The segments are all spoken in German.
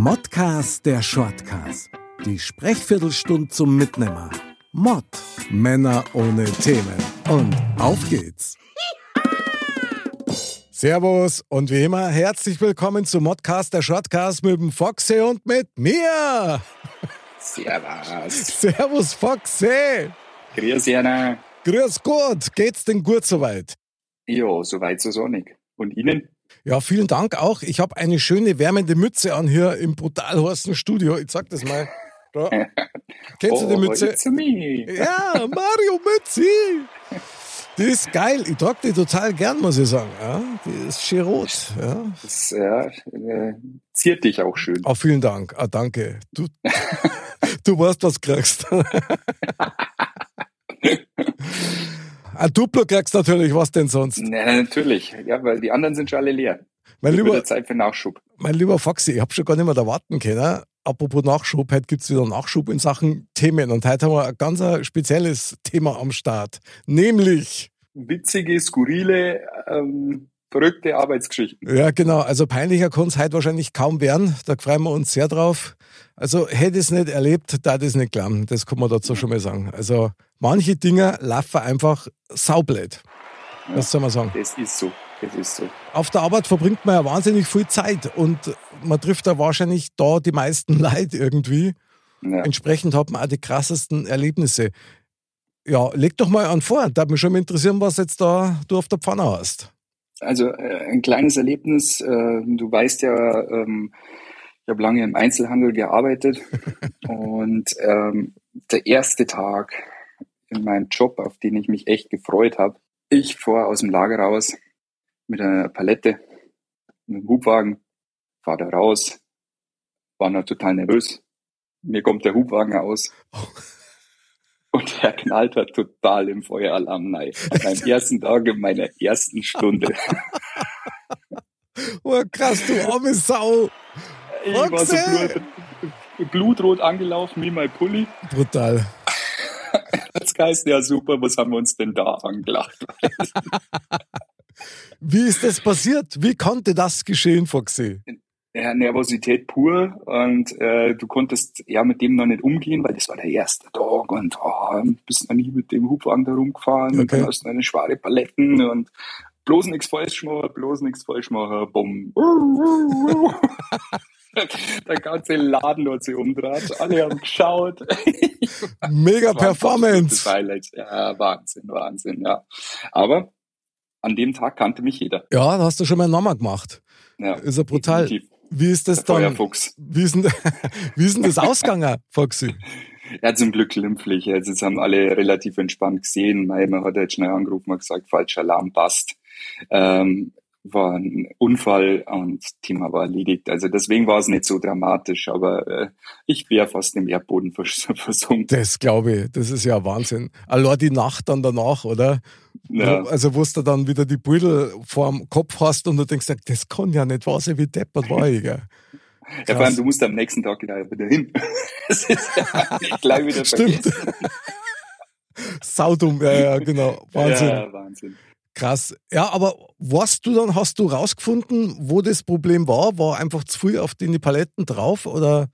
Modcast der Shortcast. Die Sprechviertelstunde zum Mitnehmer. Mod. Männer ohne Themen. Und auf geht's. Servus und wie immer herzlich willkommen zum Modcast der Shortcast mit dem Foxy und mit mir. Servus. Servus Foxy. Grüß Jana. Grüß Gott. Geht's denn gut soweit? Ja, soweit so sonnig. Und Ihnen? Ja, vielen Dank auch. Ich habe eine schöne wärmende Mütze an hier im brutal heißen Studio. Ich zeig das mal. Da. Kennst du die Oh, Mütze? Ja, Mario Mütze. Die ist geil. Ich trage die total gern, muss ich sagen. Ja, die ist schön rot. Ja. Das ja, äh, ziert dich auch schön. Oh, vielen Dank. Ah, danke. Du, du weißt, was du kriegst. Ein Duplo kriegst natürlich, was denn sonst? Na, natürlich. Ja, weil die anderen sind schon alle leer. Mein lieber, Zeit für Nachschub. mein lieber Foxy, ich habe schon gar nicht mehr erwarten können. Apropos Nachschub, heute gibt's wieder Nachschub in Sachen Themen. Und heute haben wir ein ganz spezielles Thema am Start. Nämlich, Witzige, skurrile, ähm, verrückte Arbeitsgeschichten. ja genau, also peinlicher kann es heute wahrscheinlich kaum werden. Da freuen wir uns sehr drauf. Also hätte ich es nicht erlebt, da das nicht glauben. Das kann man dazu schon mal sagen. Also manche Dinge laufen einfach saublöd. Das soll man sagen. Das ist so. Das ist so. Auf der Arbeit verbringt man ja wahnsinnig viel Zeit und man trifft da wahrscheinlich da die meisten Leute irgendwie. Ja. Entsprechend hat man auch die krassesten Erlebnisse. Ja, leg doch mal an vor. Da mich schon mal interessieren, was jetzt da du auf der Pfanne hast. Also äh, ein kleines Erlebnis. Äh, du weißt ja, ähm, ich habe lange im Einzelhandel gearbeitet und ähm, der erste Tag in meinem Job, auf den ich mich echt gefreut habe, ich fahre aus dem Lager raus mit einer Palette, mit einem Hubwagen, fahre da raus, war noch total nervös. Mir kommt der Hubwagen aus. Und er knallt halt total im Feueralarm rein. Meinem ersten Tag in meiner ersten Stunde. Oh, krass, du arme Sau. Ich war so blut, blutrot angelaufen wie mein Pulli. Brutal. Das heißt, ja super, was haben wir uns denn da angelacht? Wie ist das passiert? Wie konnte das geschehen, Foxy? Ja, Nervosität pur und äh, du konntest ja mit dem noch nicht umgehen, weil das war der erste Tag und oh, bist noch nie mit dem Hubwagen da rumgefahren und Okay. dann hast du eine schwere Paletten und bloß nichts falsch machen, bloß nichts falsch machen, bumm. Der ganze Laden hat sich umgedreht, alle haben geschaut. Mega Performance. Ja, Wahnsinn, Wahnsinn, ja. Aber an dem Tag kannte mich jeder. Ja, da hast du schon mal einen Namen gemacht. Ja, Ist ja brutal. definitiv. Wie ist das dann? Feuerfuchs. Wie ist denn, wie ist denn das ausgegangen, Foxy? Ja, zum Glück glimpflich. Also, das haben alle relativ entspannt gesehen. Mein, Man hat halt schnell angerufen und gesagt, falscher Alarm passt. Ähm, war ein Unfall und Thema war erledigt. Also deswegen war es nicht so dramatisch, aber äh, ich wäre fast im Erdboden vers versunken. Das glaube ich, das ist ja Wahnsinn. Allein die Nacht dann danach, oder? Ja. Also, wo du dann wieder die Beutel vorm Kopf hast und du denkst, das kann ja nicht wahr sein, wie deppert war ich. Gell? Ja, vor allem, du musst am nächsten Tag gleich wieder hin. Das ist ja gleich wieder Stimmt. vergessen. Saudum, ja, ja, genau. Wahnsinn. Ja, Wahnsinn. Krass. Ja, aber was du dann, hast du rausgefunden, wo das Problem war? War einfach zu viel auf die Paletten drauf oder?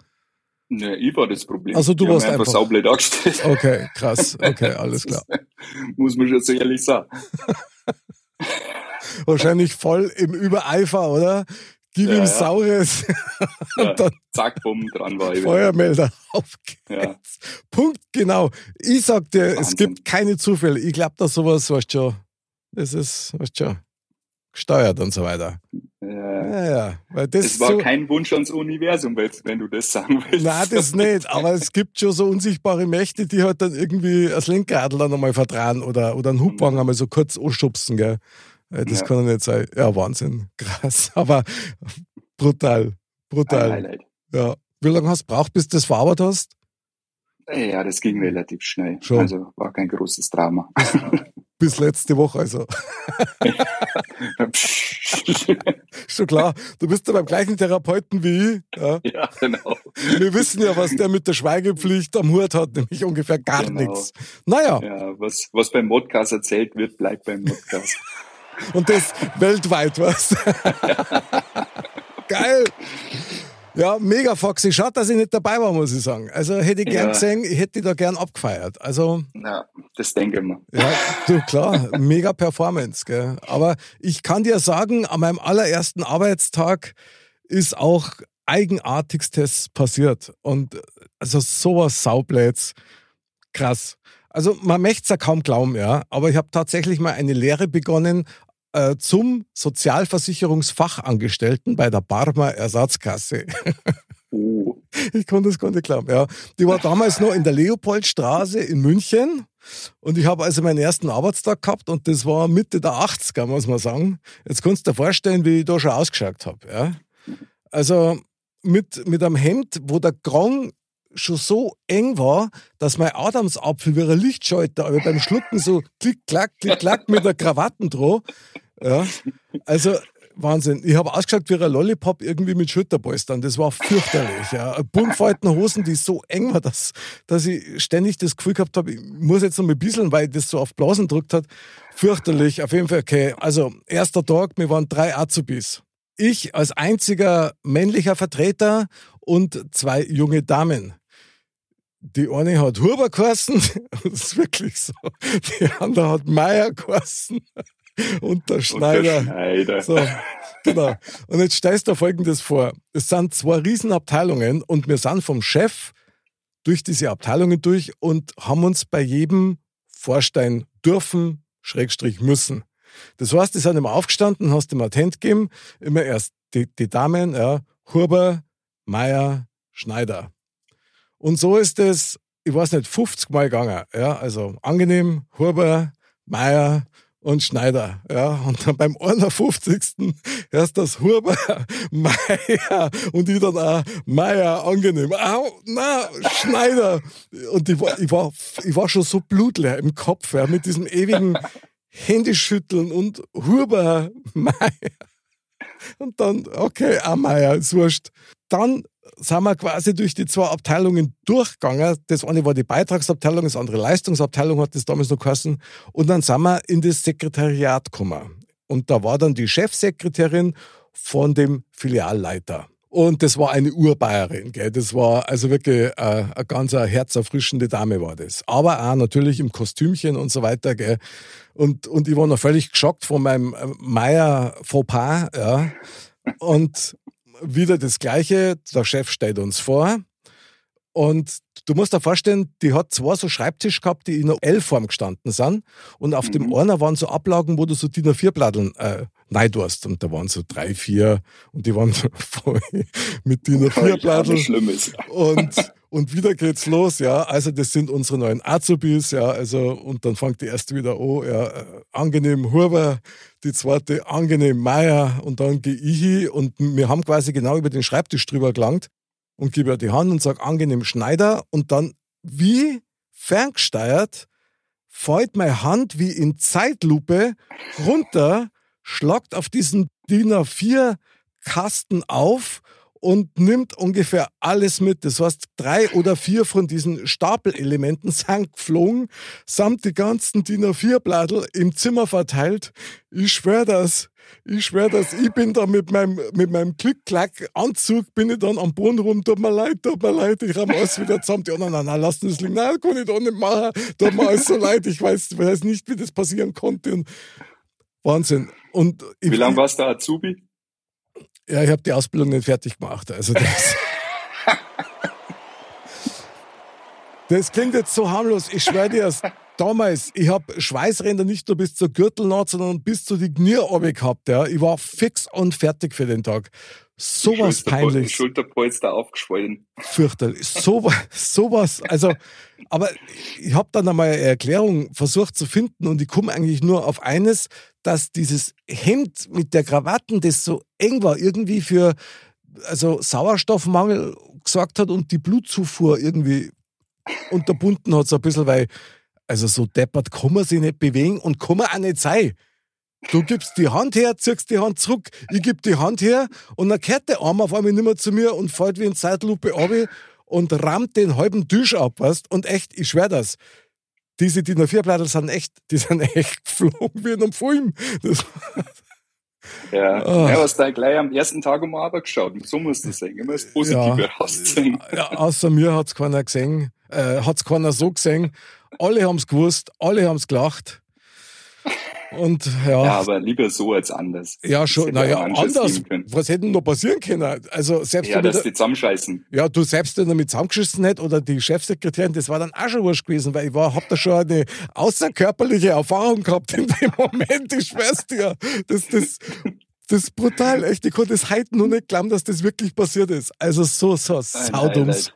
Ja, ich war das Problem. Also du haben warst einfach einfach- saublöd angestellt. Okay, krass. Okay, alles klar. Muss man schon so ehrlich sagen. Wahrscheinlich voll im Übereifer, oder? Gib Ja, ihm ja. Saures und Ja, dann zack, bumm, dran war ich. Feuermelder auf geht's. Punkt, genau. Ich sag dir, es Wahnsinn. gibt keine Zufälle. Ich glaube, dass sowas, weißt du schon, das ist, weißt du schon, gesteuert und so weiter. Ja. Ja, ja. Weil das Es war so, kein Wunsch ans Universum, wenn du das sagen willst. Nein, das nicht. Aber es gibt schon so unsichtbare Mächte, die halt dann irgendwie das Lenkradl dann einmal vertrauen oder, oder einen Hubwagen einmal so kurz anschubsen, gell. Äh, Das Ja. kann doch nicht sein. Ja, Wahnsinn. Krass. Aber brutal. Ein Brutal. Highlight. Ja. Wie lange hast du braucht, bis du das verarbeitet hast? Ja, das ging relativ schnell. Schon. Also war kein großes Drama. Bis letzte Woche, also. Schon klar. Du bist ja beim gleichen Therapeuten wie ich. Ja. ja, genau. Wir wissen ja, was der mit der Schweigepflicht am Hut hat, nämlich ungefähr gar Genau. nichts. Naja, Ja, was, was beim Modcast erzählt wird, bleibt beim Modcast. und das weltweit, was? Geil. Ja, mega foxy. Schade, dass ich nicht dabei war, muss ich sagen. Also hätte ich gern ja. gesehen, ich hätte da gern abgefeiert. Also. Ja, das denke ich mir. Ja, du, klar, mega Performance, gell. Aber ich kann dir sagen, an meinem allerersten Arbeitstag ist auch Eigenartigstes passiert. Und also sowas Saubläts. Krass. Also man möchte es ja kaum glauben, ja. Aber ich habe tatsächlich mal eine Lehre begonnen äh, zum Sozialversicherungsfachangestellten bei der Barmer Ersatzkasse. Oh. Ich konnte es gar nicht glauben, ja. Die war damals noch in der Leopoldstraße in München. Und ich habe also meinen ersten Arbeitstag gehabt und das war Mitte der 80er, muss man sagen. Jetzt kannst du dir vorstellen, wie ich da schon ausgeschaut habe. Ja? Also mit, mit einem Hemd, wo der Krang schon so eng war, dass mein Adamsapfel wie ein Lichtschalter aber beim Schlucken so klick, klack, klick, klack mit der Krawatten droh. Ja, also Wahnsinn. Ich habe ausgeschaut wie ein Lollipop irgendwie mit Schulterpolstern. Das war fürchterlich. Ja. Buntfalten Hosen, die so eng war, dass, dass ich ständig das Gefühl gehabt habe, ich muss jetzt noch mal ein bisschen, weil das so auf Blasen drückt hat. Fürchterlich. Auf jeden Fall okay. Also, erster Tag, wir waren drei Azubis. Ich als einziger männlicher Vertreter und zwei junge Damen. Die eine hat Huber geheißen, das ist wirklich so. Die andere hat Meier geheißen und der Schneider. Und der Schneider. So, genau. Und jetzt stellst du Folgendes vor. Es sind zwei Riesenabteilungen und wir sind vom Chef durch diese Abteilungen durch und haben uns bei jedem vorstellen dürfen, Schrägstrich müssen. Das heißt, die sind immer aufgestanden, hast dem Attent gegeben, immer erst die, die Damen, ja, Huber, Meier, Schneider. Und so ist es, ich weiß nicht, 50 Mal gegangen. Ja, also angenehm, Huber, Meier, und Schneider. Ja, und dann beim 51. erst das Huber, Meier und ich dann auch Meier, angenehm. Au, na, Schneider. Und ich war, ich war, ich war schon so blutleer im Kopf, ja, mit diesem ewigen Händeschütteln und Huber, Meier. Und dann, okay, auch Meier, ist wurscht. Dann sind wir quasi durch die zwei Abteilungen durchgegangen. Das eine war die Beitragsabteilung, das andere Leistungsabteilung, hat das damals noch geheißen. Und dann sind wir in das Sekretariat gekommen. Und da war dann die Chefsekretärin von dem Filialleiter. Und das war eine Urbayerin, gell? Das war also wirklich äh, eine ganz herzerfrischende Dame war das. Aber auch natürlich im Kostümchen und so weiter, gell? Und, und ich war noch völlig geschockt von meinem äh, Meier Fauxpas, ja. Und wieder das Gleiche. Der Chef stellt uns vor. Und du musst dir vorstellen, die hat zwei so Schreibtisch gehabt, die in einer L-Form gestanden sind. Und auf mhm. dem einen waren so Ablagen, wo du so DIN A4-Platteln äh, neidurst. Und da waren so drei, vier und die waren voll mit DIN A4-Platteln. Und, und wieder geht's los, ja. Also das sind unsere neuen Azubis, ja. Also, und dann fängt die erste wieder an, ja. Angenehm Huber, die zweite angenehm Meier und dann gehe ich hin und wir haben quasi genau über den Schreibtisch drüber gelangt und gebe ihr die Hand und sage angenehm Schneider und dann wie ferngesteuert fällt meine Hand wie in Zeitlupe runter, schlagt auf diesen DIN A4 Kasten auf und nimmt ungefähr alles mit. Das heißt, drei oder vier von diesen Stapelelementen sind geflogen, samt die ganzen DIN A4-Blattel im Zimmer verteilt. Ich schwöre das. Ich schwöre das, ich bin da mit meinem, mit meinem Klick-Klack-Anzug, bin ich dann am Boden rum, tut mir leid, tut mir leid, ich habe alles wieder zusammen. Die anderen, nein, nein, lass das liegen, nein, kann ich doch nicht machen, tut mir alles so leid, ich weiß, weiß nicht, wie das passieren konnte. Und Wahnsinn. Und wie lange warst du Azubi? Ja, ich habe die Ausbildung nicht fertig gemacht. Also das, das klingt jetzt so harmlos. Ich schwöre dir, damals, ich habe Schweißränder nicht nur bis zur Gürtelnaht, sondern bis zu die Knie gehabt. Ja. Ich war fix und fertig für den Tag. Sowas peinlich. Schulterpolster aufgeschwollen. Fürchterlich. So, sowas. Also, aber ich habe dann einmal eine Erklärung versucht zu finden und ich komme eigentlich nur auf eines, dass dieses Hemd mit der Krawatten, das so eng war, irgendwie für also Sauerstoffmangel gesorgt hat und die Blutzufuhr irgendwie unterbunden hat, so ein bisschen, weil also so deppert kann man sich nicht bewegen und kann man auch nicht sein. Du gibst die Hand her, ziehst die Hand zurück, ich gebe die Hand her und dann kehrt der Arm auf einmal nicht mehr zu mir und fällt wie in Zeitlupe ab und rammt den halben Tisch ab, weißt? Und echt, ich schwör das, diese DIN A4-Blätter sind echt, die sind echt geflogen wie in einem Film. Das, Ja, oh. ja was da gleich am ersten Tag um Arbeit geschaut. So musst du sehen. Immer das Positive ja. raussehen. Ja, außer mir hat es keiner gesehen. Äh, hat es keiner so gesehen. Alle haben es gewusst, alle haben es gelacht. Und ja. Ja, aber lieber so als anders. Ja, schon. Naja, anders. Was hätte noch passieren können? Also selbst ja, dass die zusammenscheißen. Ja, du selbst, wenn du mit zusammengeschissen hättest oder die Chefsekretärin, das war dann auch schon wurscht gewesen, weil ich war, hab da schon eine außerkörperliche Erfahrung gehabt in dem Moment, ich schwör's dir. Das, das, das ist brutal, echt. Ich konnte es heute noch nicht glauben, dass das wirklich passiert ist. Also so, so saudums.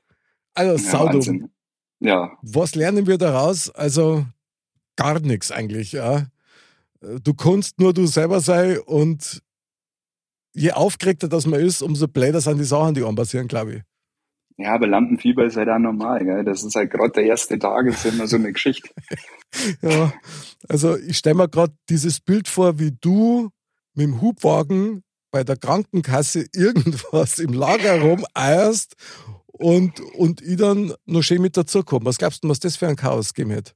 Also ja, saudum. Wahnsinn. Ja. Was lernen wir daraus? Also gar nichts eigentlich, ja. Du kannst nur du selber sein und je aufgeregter das man ist, umso blöder sind die Sachen, die passieren, glaube ich. Ja, aber Lampenfieber ist halt auch normal, gell? Das ist halt gerade der erste Tag, ist immer so eine Geschichte. ja, also ich stelle mir gerade dieses Bild vor, wie du mit dem Hubwagen bei der Krankenkasse irgendwas im Lager rumeierst und, und ich dann noch schön mit dazukomme. Was glaubst du, was das für ein Chaos gegeben hätte?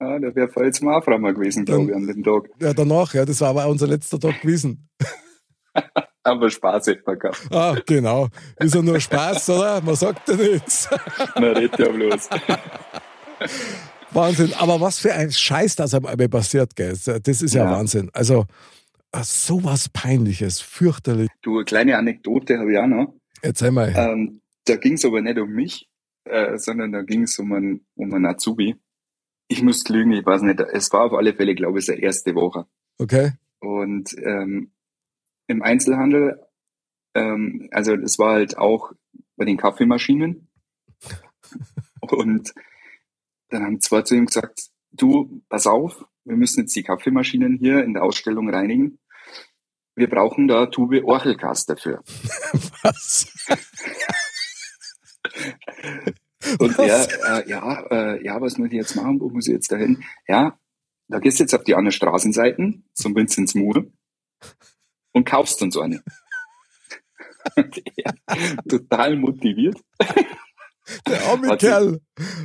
Ja, der wäre voll zum Aufräumen gewesen, glaube ich, an dem Tag. Ja, danach, ja, das war aber unser letzter Tag gewesen. aber Spaß hätte man gehabt. Ah, genau. Ist ja nur Spaß, oder? Man sagt ja nichts. Man redet ja bloß. Wahnsinn. Aber was für ein Scheiß das am Ende passiert, gell? Das ist ja, ja. Wahnsinn. Also, sowas Peinliches, fürchterlich. Du, eine kleine Anekdote habe ich auch noch. Erzähl mal. Ähm, da ging es aber nicht um mich, äh, sondern da ging es um einen, um einen Azubi ich muss lügen, ich weiß nicht. Es war auf alle Fälle, glaube ich, seine erste Woche. Okay. Und ähm, im Einzelhandel, ähm, also es war halt auch bei den Kaffeemaschinen. Und dann haben zwei zu ihm gesagt, du, pass auf, wir müssen jetzt die Kaffeemaschinen hier in der Ausstellung reinigen. Wir brauchen da Tube Orchelgas dafür. Was? Und er, äh, ja, äh, ja, was muss ich jetzt machen? Wo muss ich jetzt dahin? Ja, da gehst du jetzt auf die anderen Straßenseiten zum Vinzenz Moor und kaufst uns eine. Und er, total motiviert. Der arme hat Kerl.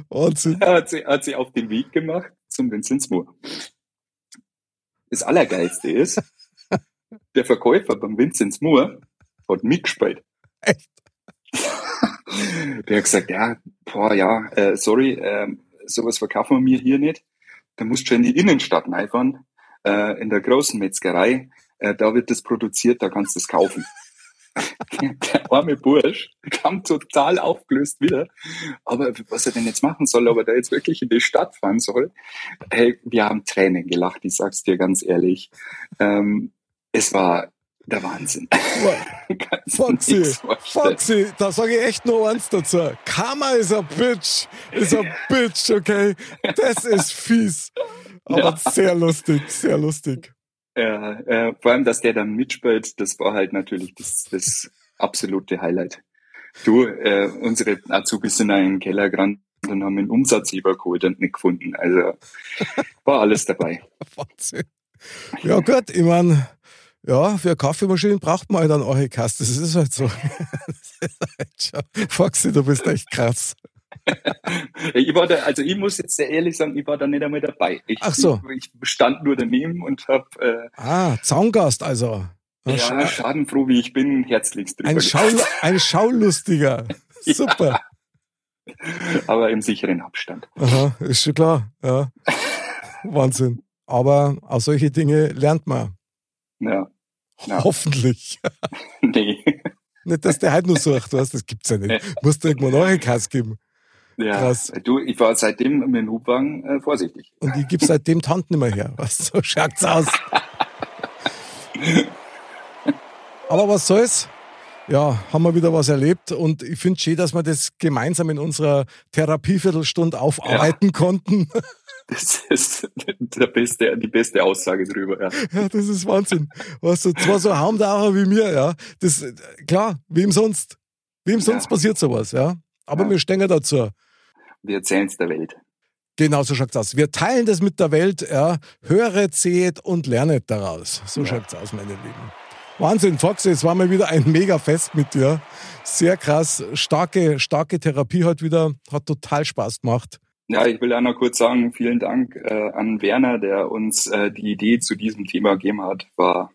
Wahnsinn. Er hat sie, hat sie auf den Weg gemacht zum Vinzenz Moor. Das Allergeilste ist, der Verkäufer beim Vinzenz Moor hat mitgespielt. Echt? Der hat gesagt, ja, boah, ja, äh, sorry, äh, sowas verkaufen wir mir hier nicht. Da musst du in die Innenstadt reinfahren, äh, in der großen Metzgerei. Äh, da wird das produziert, da kannst du es kaufen. der arme Bursch kam total aufgelöst wieder. Aber was er denn jetzt machen soll, ob er da jetzt wirklich in die Stadt fahren soll, hey, wir haben Tränen gelacht, ich sag's dir ganz ehrlich. Ähm, es war der Wahnsinn. Foxy, Foxy, da sage ich echt nur eins dazu. Karma is a bitch, is a bitch, okay? Das ist fies. Aber ja. sehr lustig, sehr lustig. Ja, äh, vor allem, dass der dann mitspielt, das war halt natürlich das, das absolute Highlight. Du, äh, unsere Azubis sind in den Keller gerannt und haben den Umsatz übergeholt und nicht gefunden. Also war alles dabei. Wahnsinn. Ja gut, ich meine, ja, für Kaffeemaschinen braucht man halt dann auch Kaste. Das ist halt so. Foxy, du bist echt krass. ich war da, also ich muss jetzt sehr ehrlich sagen, ich war da nicht einmal dabei. Ich, Ach so. Ich, ich stand nur daneben und habe. Äh, ah, Zaungast also. Ja, Sch schadenfroh wie ich bin, herzlichst drüber. Ein, Schaul ein Schaulustiger. Super. Ja. Aber im sicheren Abstand. Aha, ist schon klar. Ja. Wahnsinn. Aber auch solche Dinge lernt man. Ja. Ja. Hoffentlich. nee. Nicht, dass der halt nur sucht, was, das gibt's ja nicht. Musst du irgendwo noch einen Kass geben. Ja, Krass. du, ich war seitdem mit dem Hubwagen äh, vorsichtig. Und ich gebe seitdem Tanten immer her. Was, so schaut's aus. Aber was soll's? Ja, haben wir wieder was erlebt und ich finde schön, dass wir das gemeinsam in unserer Therapieviertelstunde aufarbeiten ja. konnten. Das ist der beste, die beste Aussage drüber, ja. Ja, das ist Wahnsinn. Weißt du, zwar so Haumdauer wie mir, ja. Das, klar, wem sonst? Wem sonst ja. passiert sowas, ja. Aber ja. wir stehen dazu. Wir erzählen es der Welt. Genau, so schaut's aus. Wir teilen das mit der Welt, ja. Höre, seht und lernet daraus. So ja. schaut's aus, meine Lieben. Wahnsinn, Foxy, es war mal wieder ein mega Fest mit dir. Sehr krass. Starke, starke Therapie heute wieder. Hat total Spaß gemacht. Ja, ich will auch noch kurz sagen, vielen Dank äh, an Werner, der uns äh, die Idee zu diesem Thema gegeben hat. War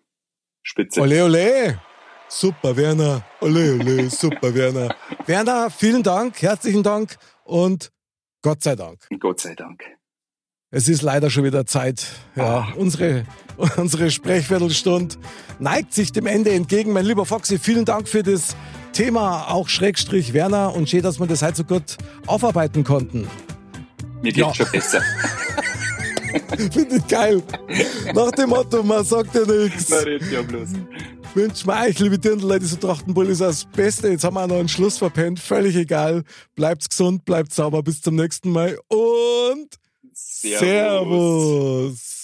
Spitze. Ole, ole. Super, Werner. Ole, ole, super, Werner. Werner, vielen Dank, herzlichen Dank und Gott sei Dank. Gott sei Dank. Es ist leider schon wieder Zeit. Ja, Ach. unsere, unsere Sprechviertelstunde neigt sich dem Ende entgegen. Mein lieber Foxy, vielen Dank für das Thema, auch Schrägstrich Werner und schön, dass wir das heute so gut aufarbeiten konnten. Mir geht's Ja. schon besser. Finde ich geil. Nach dem Motto, man sagt ja nichts. Man redet ja bloß. Wünsch mir euch, liebe Dirndl, diese Trachtenbull ist das Beste. Jetzt haben wir auch noch einen Schluss verpennt. Völlig egal. Bleibt gesund, bleibt sauber. Bis zum nächsten Mal und Servus. Servus.